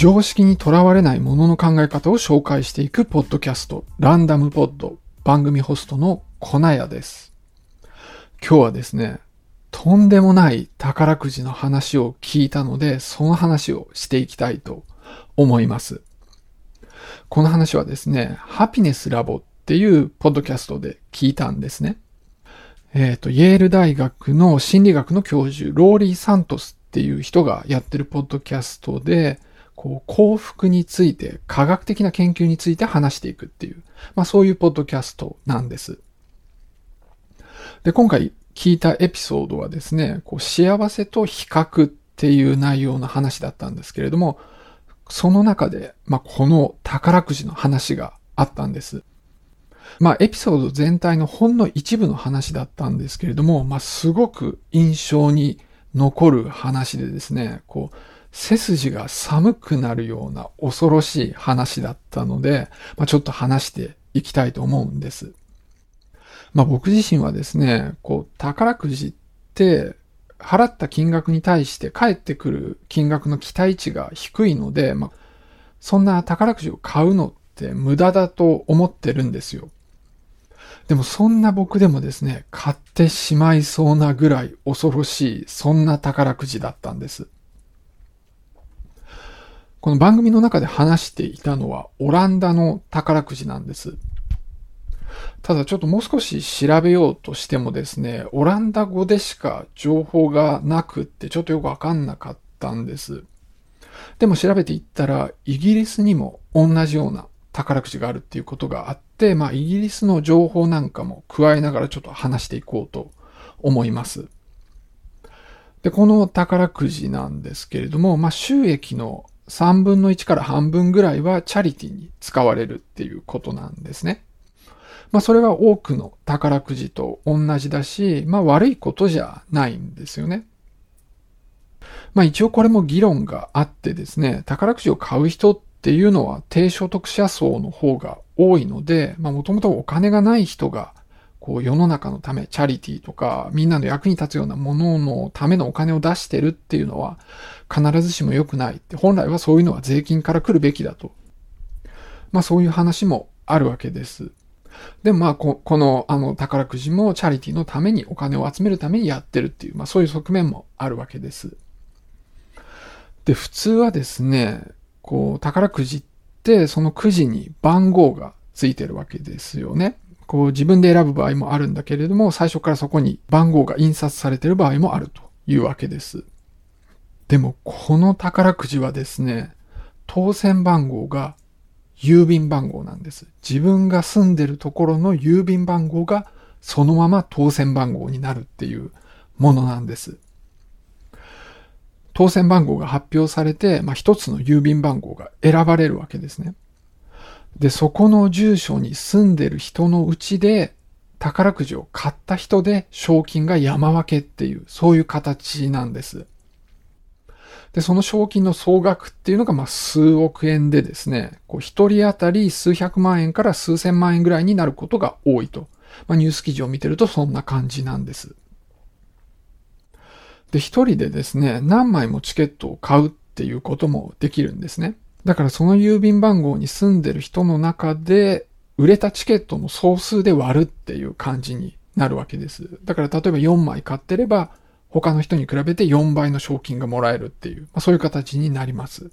常識にとらわれないものの考え方を紹介していくポッドキャスト、ランダムポッド、番組ホストの粉屋です。今日はですね、とんでもない宝くじの話を聞いたので、その話をしていきたいと思います。この話はですね、ハピネスラボっていうポッドキャストで聞いたんですね。えっ、ー、と、イェール大学の心理学の教授、ローリー・サントスっていう人がやってるポッドキャストで、こう幸福について、科学的な研究について話していくっていう、まあそういうポッドキャストなんです。で、今回聞いたエピソードはですね、こう幸せと比較っていう内容の話だったんですけれども、その中で、まあこの宝くじの話があったんです。まあエピソード全体のほんの一部の話だったんですけれども、まあすごく印象に残る話でですね、こう、背筋が寒くなるような恐ろしい話だったので、まあ、ちょっと話していきたいと思うんです。まあ、僕自身はですね、こう、宝くじって払った金額に対して返ってくる金額の期待値が低いので、まあ、そんな宝くじを買うのって無駄だと思ってるんですよ。でもそんな僕でもですね、買ってしまいそうなぐらい恐ろしい、そんな宝くじだったんです。この番組の中で話していたのはオランダの宝くじなんです。ただちょっともう少し調べようとしてもですね、オランダ語でしか情報がなくってちょっとよくわかんなかったんです。でも調べていったら、イギリスにも同じような宝くじがあるっていうことがあって、まあイギリスの情報なんかも加えながらちょっと話していこうと思います。で、この宝くじなんですけれども、まあ収益の3分の1から半分ぐらいはチャリティに使われるっていうことなんですね。まあそれは多くの宝くじと同じだし、まあ悪いことじゃないんですよね。まあ一応これも議論があってですね、宝くじを買う人っていうのは低所得者層の方が多いので、まあもともとお金がない人がこう世の中のため、チャリティーとか、みんなの役に立つようなもののためのお金を出してるっていうのは、必ずしも良くないって、本来はそういうのは税金から来るべきだと。まあそういう話もあるわけです。でもまあこ、この、あの、宝くじもチャリティーのためにお金を集めるためにやってるっていう、まあそういう側面もあるわけです。で、普通はですね、こう、宝くじって、そのくじに番号がついてるわけですよね。こう自分で選ぶ場合もあるんだけれども、最初からそこに番号が印刷されている場合もあるというわけです。でも、この宝くじはですね、当選番号が郵便番号なんです。自分が住んでるところの郵便番号がそのまま当選番号になるっていうものなんです。当選番号が発表されて、まあ、一つの郵便番号が選ばれるわけですね。で、そこの住所に住んでる人のうちで、宝くじを買った人で賞金が山分けっていう、そういう形なんです。で、その賞金の総額っていうのが、ま、数億円でですね、こう、一人当たり数百万円から数千万円ぐらいになることが多いと。まあ、ニュース記事を見てるとそんな感じなんです。で、一人でですね、何枚もチケットを買うっていうこともできるんですね。だからその郵便番号に住んでる人の中で、売れたチケットの総数で割るっていう感じになるわけです。だから例えば4枚買ってれば、他の人に比べて4倍の賞金がもらえるっていう、まあ、そういう形になります。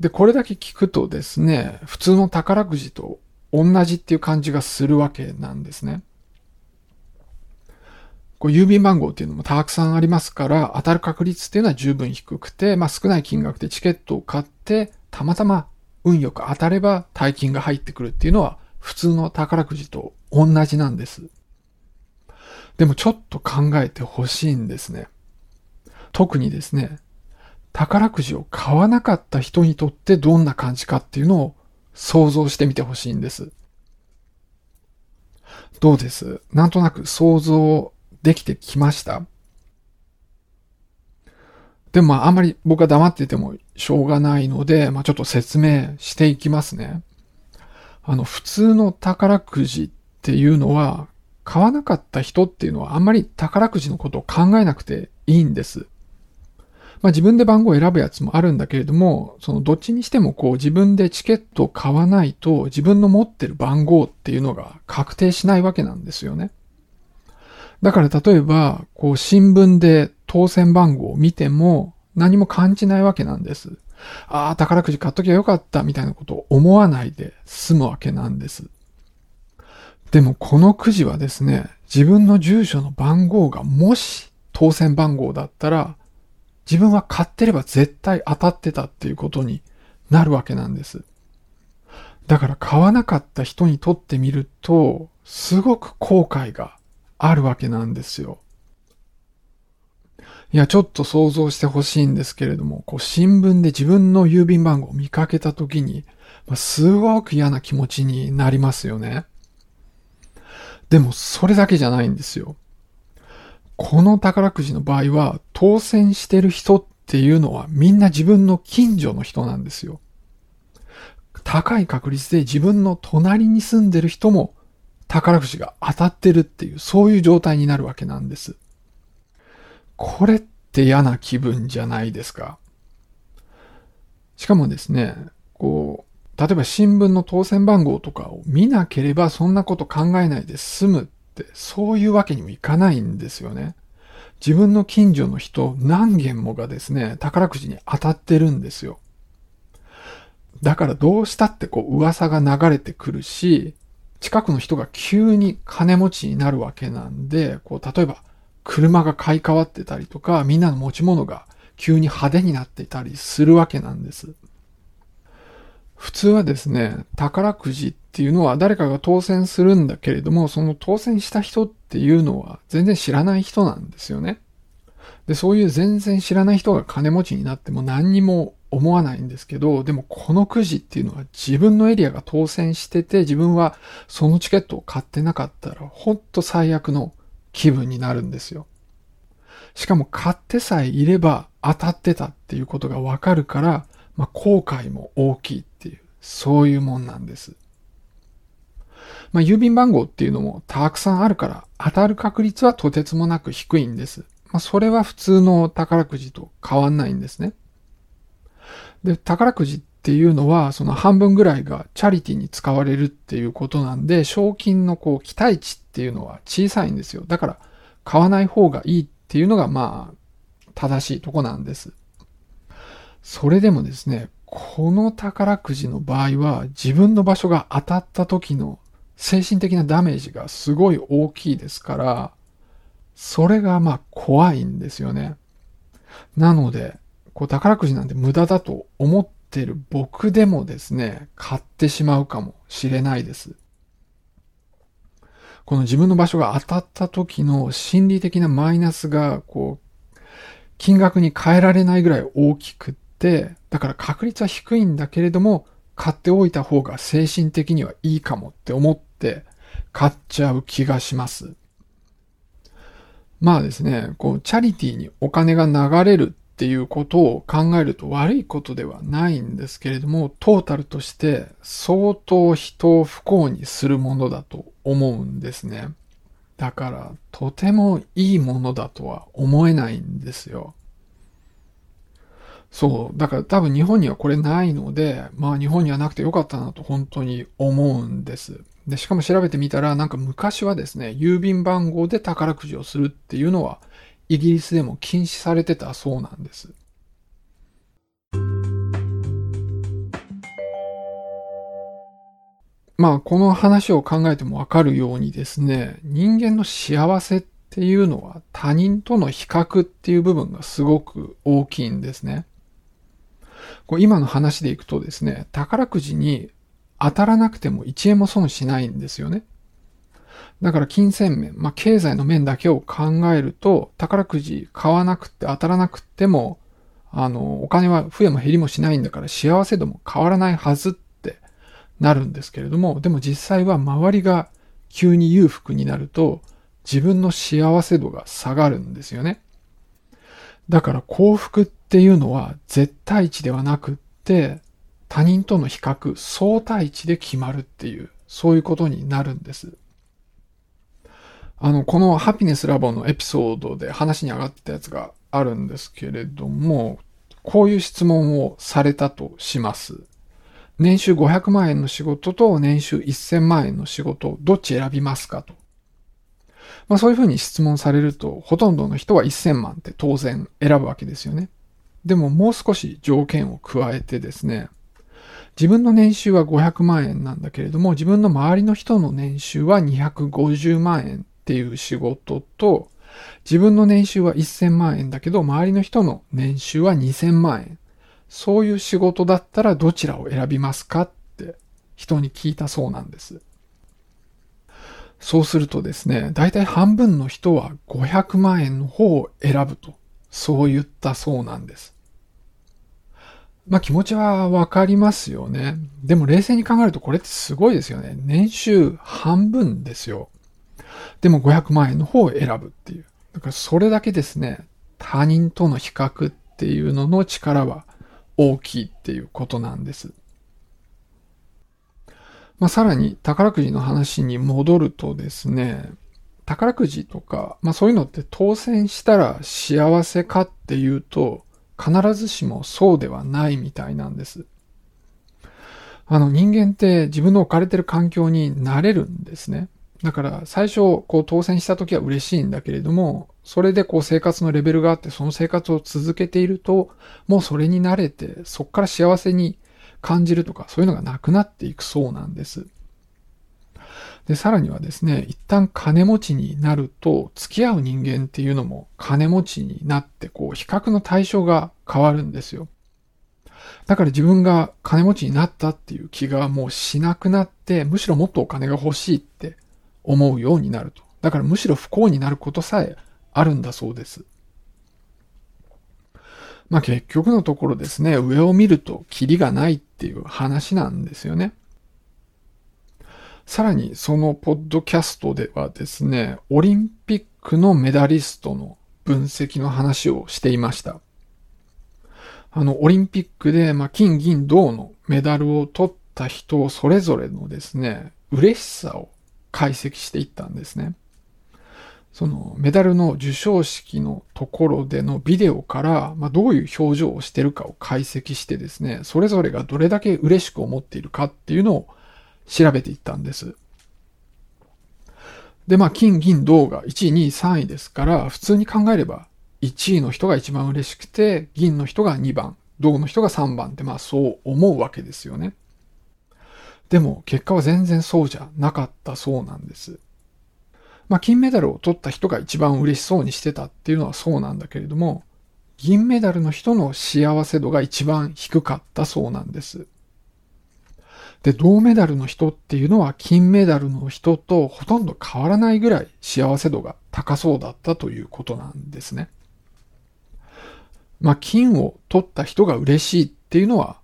で、これだけ聞くとですね、普通の宝くじと同じっていう感じがするわけなんですね。こう郵便番号っていうのもたくさんありますから、当たる確率っていうのは十分低くて、まあ少ない金額でチケットを買って、たまたま運よく当たれば大金が入ってくるっていうのは普通の宝くじと同じなんです。でもちょっと考えてほしいんですね。特にですね、宝くじを買わなかった人にとってどんな感じかっていうのを想像してみてほしいんです。どうです？なんとなく想像できてきましたでもああんまり僕は黙っててもしょうがないので、まあちょっと説明していきますね。あの普通の宝くじっていうのは買わなかった人っていうのはあんまり宝くじのことを考えなくていいんです。まあ自分で番号を選ぶやつもあるんだけれども、そのどっちにしてもこう自分でチケットを買わないと自分の持ってる番号っていうのが確定しないわけなんですよね。だから例えば、こう新聞で当選番号を見ても何も感じないわけなんです。ああ、宝くじ買っときゃよかったみたいなことを思わないで済むわけなんです。でもこのくじはですね、自分の住所の番号がもし当選番号だったら、自分は買ってれば絶対当たってたっていうことになるわけなんです。だから買わなかった人にとってみると、すごく後悔があるわけなんですよ。いや、ちょっと想像してほしいんですけれども、こう新聞で自分の郵便番号を見かけたときに、まあ、すごく嫌な気持ちになりますよね。でもそれだけじゃないんですよ。この宝くじの場合は当選してる人っていうのはみんな自分の近所の人なんですよ。高い確率で自分の隣に住んでる人も宝くじが当たってるっていう、そういう状態になるわけなんです。これって嫌な気分じゃないですか。しかもですね、こう、例えば新聞の当選番号とかを見なければそんなこと考えないで済むって、そういうわけにもいかないんですよね。自分の近所の人何件もがですね、宝くじに当たってるんですよ。だからどうしたってこう噂が流れてくるし、近くの人が急に金持ちになるわけなんで、こう例えば車が買い替わってたりとか、みんなの持ち物が急に派手になっていたりするわけなんです。普通はですね、宝くじっていうのは誰かが当選するんだけれども、その当選した人っていうのは全然知らない人なんですよね。で、そういう全然知らない人が金持ちになっても何にも思わないんですけど、でもこのくじっていうのは自分のエリアが当選してて、自分はそのチケットを買ってなかったら、ほんと最悪の気分になるんですよ。しかも買ってさえいれば当たってたっていうことがわかるから、まあ、後悔も大きいっていう、そういうもんなんです。まあ、郵便番号っていうのもたくさんあるから当たる確率はとてつもなく低いんです。まあ、それは普通の宝くじと変わんないんですね。で、宝くじっていうのは、その半分ぐらいがチャリティに使われるっていうことなんで、賞金のこう期待値っていうのは小さいんですよ。だから買わない方がいいっていうのがまあ正しいとこなんです。それでもですね、この宝くじの場合は自分の場所が当たった時の精神的なダメージがすごい大きいですから、それがまあ怖いんですよね。なので、こう宝くじなんて無駄だと思ってる僕でもですね、買ってしまうかもしれないです。この自分の場所が当たった時の心理的なマイナスが、こう、金額に変えられないぐらい大きくって、だから確率は低いんだけれども、買っておいた方が精神的にはいいかもって思って買っちゃう気がします。まあですね、こう、チャリティーにお金が流れるっていうことを考えると悪いことではないんですけれども、トータルとして相当人を不幸にするものだと思うんですね。だから、とてもいいものだとは思えないんですよ。そう。だから多分日本にはこれないので、まあ日本にはなくてよかったなと本当に思うんです。で、しかも調べてみたら、なんか昔はですね、郵便番号で宝くじをするっていうのはイギリスでも禁止されてたそうなんです。まあ、この話を考えてもわかるようにですね、人間の幸せっていうのは他人との比較っていう部分がすごく大きいんですね。こう今の話でいくとですね、宝くじに当たらなくても1円も損しないんですよね。だから金銭面、まあ、経済の面だけを考えると、宝くじ買わなくて当たらなくても、あの、お金は増えも減りもしないんだから幸せ度も変わらないはずってなるんですけれども、でも実際は周りが急に裕福になると、自分の幸せ度が下がるんですよね。だから幸福っていうのは絶対値ではなくって、他人との比較、相対値で決まるっていう、そういうことになるんです。あの、このハピネスラボのエピソードで話に上がってたやつがああるんですけれども、こういう質問をされたとします。年収500万円の仕事と年収1000万円の仕事、どっち選びますかと。まあそういうふうに質問されると、ほとんどの人は1000万って当然選ぶわけですよね。でももう少し条件を加えてですね、自分の年収は500万円なんだけれども、自分の周りの人の年収は250万円っていう仕事と、自分の年収は1000万円だけど、周りの人の年収は2000万円。そういう仕事だったらどちらを選びますかって人に聞いたそうなんです。そうするとですね、だいたい半分の人は500万円の方を選ぶと、そう言ったそうなんです。まあ気持ちはわかりますよね。でも冷静に考えるとこれってすごいですよね。年収半分ですよ。でも500万円の方を選ぶっていう。だからそれだけですね、他人との比較っていうのの力は大きいっていうことなんです。まあ、さらに宝くじの話に戻るとですね、宝くじとか、まあそういうのって当選したら幸せかっていうと、必ずしもそうではないみたいなんです。あの人間って自分の置かれてる環境に慣れるんですね。だから最初こう当選した時は嬉しいんだけれども、それでこう生活のレベルがあってその生活を続けていると、もうそれに慣れてそこから幸せに感じるとかそういうのがなくなっていくそうなんです。で、さらにはですね、一旦金持ちになると、付き合う人間っていうのも金持ちになって、こう、比較の対象が変わるんですよ。だから自分が金持ちになったっていう気がもうしなくなって、むしろもっとお金が欲しいって思うようになると。だからむしろ不幸になることさえあるんだそうです。まあ結局のところですね、上を見るとキリがないっていう話なんですよね。さらにそのポッドキャストではですね、オリンピックのメダリストの分析の話をしていました。あの、オリンピックで、まあ、金、銀、銅のメダルを取った人それぞれのですね、嬉しさを解析していったんですね。そのメダルの授賞式のところでのビデオから、まあ、どういう表情をしてるかを解析してですね、それぞれがどれだけ嬉しく思っているかっていうのを調べていったんです。で、まあ、金、銀、銅が1位、2位、3位ですから、普通に考えれば、1位の人が一番嬉しくて、銀の人が2番、銅の人が3番って、まあ、そう思うわけですよね。でも、結果は全然そうじゃなかったそうなんです。まあ、金メダルを取った人が一番嬉しそうにしてたっていうのはそうなんだけれども、銀メダルの人の幸せ度が一番低かったそうなんです。で、銅メダルの人っていうのは金メダルの人とほとんど変わらないぐらい幸せ度が高そうだったということなんですね。まあ、金を取った人が嬉しいっていうのは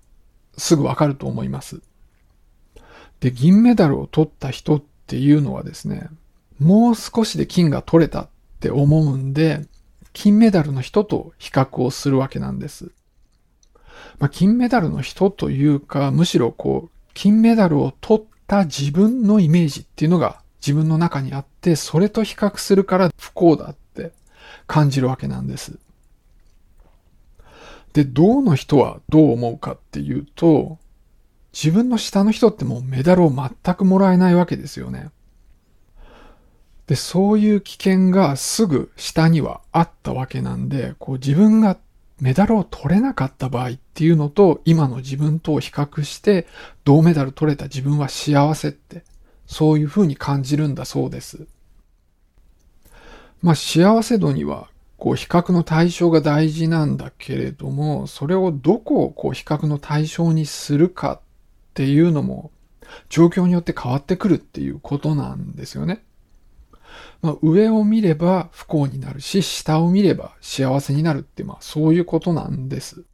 すぐわかると思います。で、銀メダルを取った人っていうのはですね、もう少しで金が取れたって思うんで、金メダルの人と比較をするわけなんです。まあ、金メダルの人というか、むしろこう、金メダルを取った自分のイメージっていうのが自分の中にあって、それと比較するから不幸だって感じるわけなんです。で、銅の人はどう思うかっていうと、自分の下の人ってもうメダルを全くもらえないわけですよね。で、そういう危険がすぐ下にはあったわけなんで、こう自分がメダルを取れなかった場合っていうのと、今の自分とを比較して、銅メダル取れた自分は幸せって、そういうふうに感じるんだそうです。まあ幸せ度には、こう比較の対象が大事なんだけれども、それをどこをこう比較の対象にするかっていうのも、状況によって変わってくるっていうことなんですよね。まあ、上を見れば不幸になるし、下を見れば幸せになるって、まあそういうことなんです。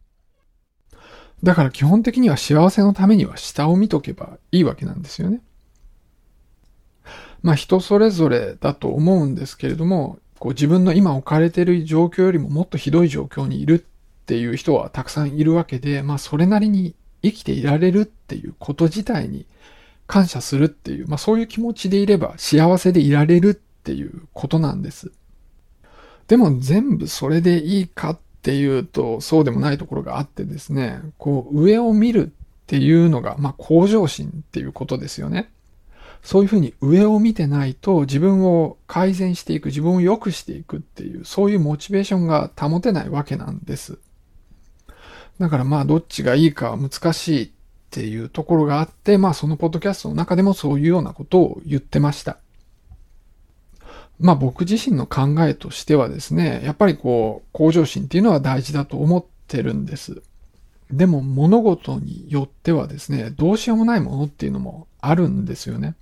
だから基本的には幸せのためには下を見とけばいいわけなんですよね。まあ人それぞれだと思うんですけれども、こう自分の今置かれている状況よりももっとひどい状況にいるっていう人はたくさんいるわけで、まあそれなりに生きていられるっていうこと自体に感謝するっていう、まあそういう気持ちでいれば幸せでいられるっていうことなんです。でも全部それでいいかっていうと、そうでもないところがあってですね、こう、上を見るっていうのが、まあ、向上心っていうことですよね。そういうふうに上を見てないと自分を改善していく、自分を良くしていくっていう、そういうモチベーションが保てないわけなんです。だからまあどっちがいいかは難しいっていうところがあって、まあそのポッドキャストの中でもそういうようなことを言ってました。まあ僕自身の考えとしてはですね、やっぱりこう、向上心っていうのは大事だと思ってるんです。でも物事によってはですね、どうしようもないものっていうのもあるんですよね。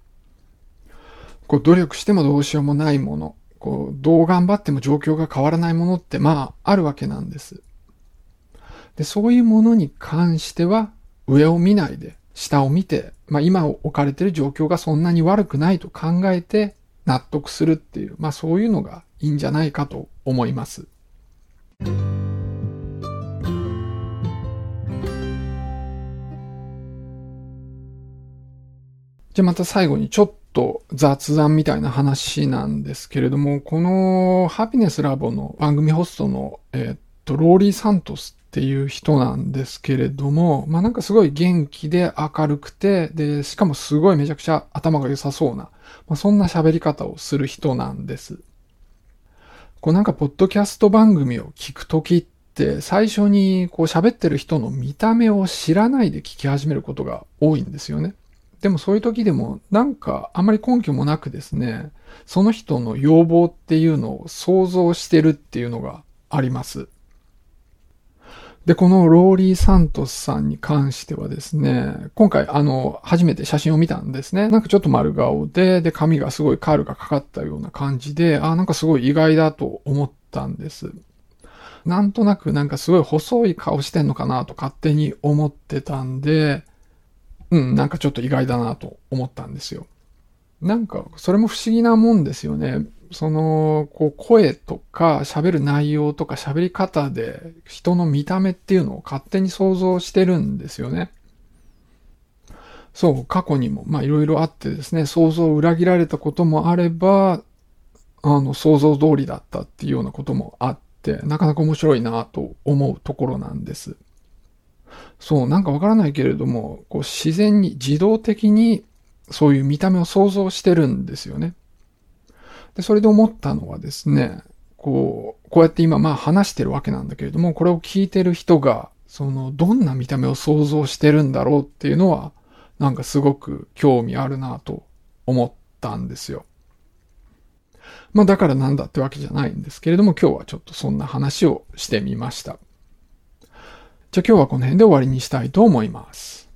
こう努力してもどうしようもないもの、こうどう頑張っても状況が変わらないものってまああるわけなんです。で、そういうものに関しては上を見ないで下を見て、まあ今置かれている状況がそんなに悪くないと考えて納得するっていう、まあそういうのがいいんじゃないかと思います。じゃあまた最後にちょっと雑談みたいな話なんですけれども、このハピネスラボの番組ホストの、えっと、ローリー・サントスっていう人なんですけれども、まあなんかすごい元気で明るくて、で、しかもすごいめちゃくちゃ頭が良さそうな、まあ、そんな喋り方をする人なんです。こうなんかポッドキャスト番組を聞くときって、最初にこう喋ってる人の見た目を知らないで聞き始めることが多いんですよね。でもそういう時でもなんかあんまり根拠もなくですね、その人の要望っていうのを想像してるっていうのがあります。で、このローリー・サントスさんに関してはですね、今回あの、初めて写真を見たんですね。なんかちょっと丸顔で、で、髪がすごいカールがかかったような感じで、あ、なんかすごい意外だと思ったんです。なんとなくなんかすごい細い顔してんのかなと勝手に思ってたんで、うん、なんかちょっと意外だなと思ったんですよ。なんか、それも不思議なもんですよね。その、こう、声とか喋る内容とか喋り方で人の見た目っていうのを勝手に想像してるんですよね。そう、過去にも、まあいろいろあってですね、想像を裏切られたこともあれば、あの、想像通りだったっていうようなこともあって、なかなか面白いなと思うところなんです。そう、なんかわからないけれども、こう自然に自動的にそういう見た目を想像してるんですよね。で、それで思ったのはですね、こう、こうやって今まあ話してるわけなんだけれども、これを聞いてる人が、その、どんな見た目を想像してるんだろうっていうのは、なんかすごく興味あるなと思ったんですよ。まあだからなんだってわけじゃないんですけれども、今日はちょっとそんな話をしてみました。じゃあ今日はこの辺で終わりにしたいと思います。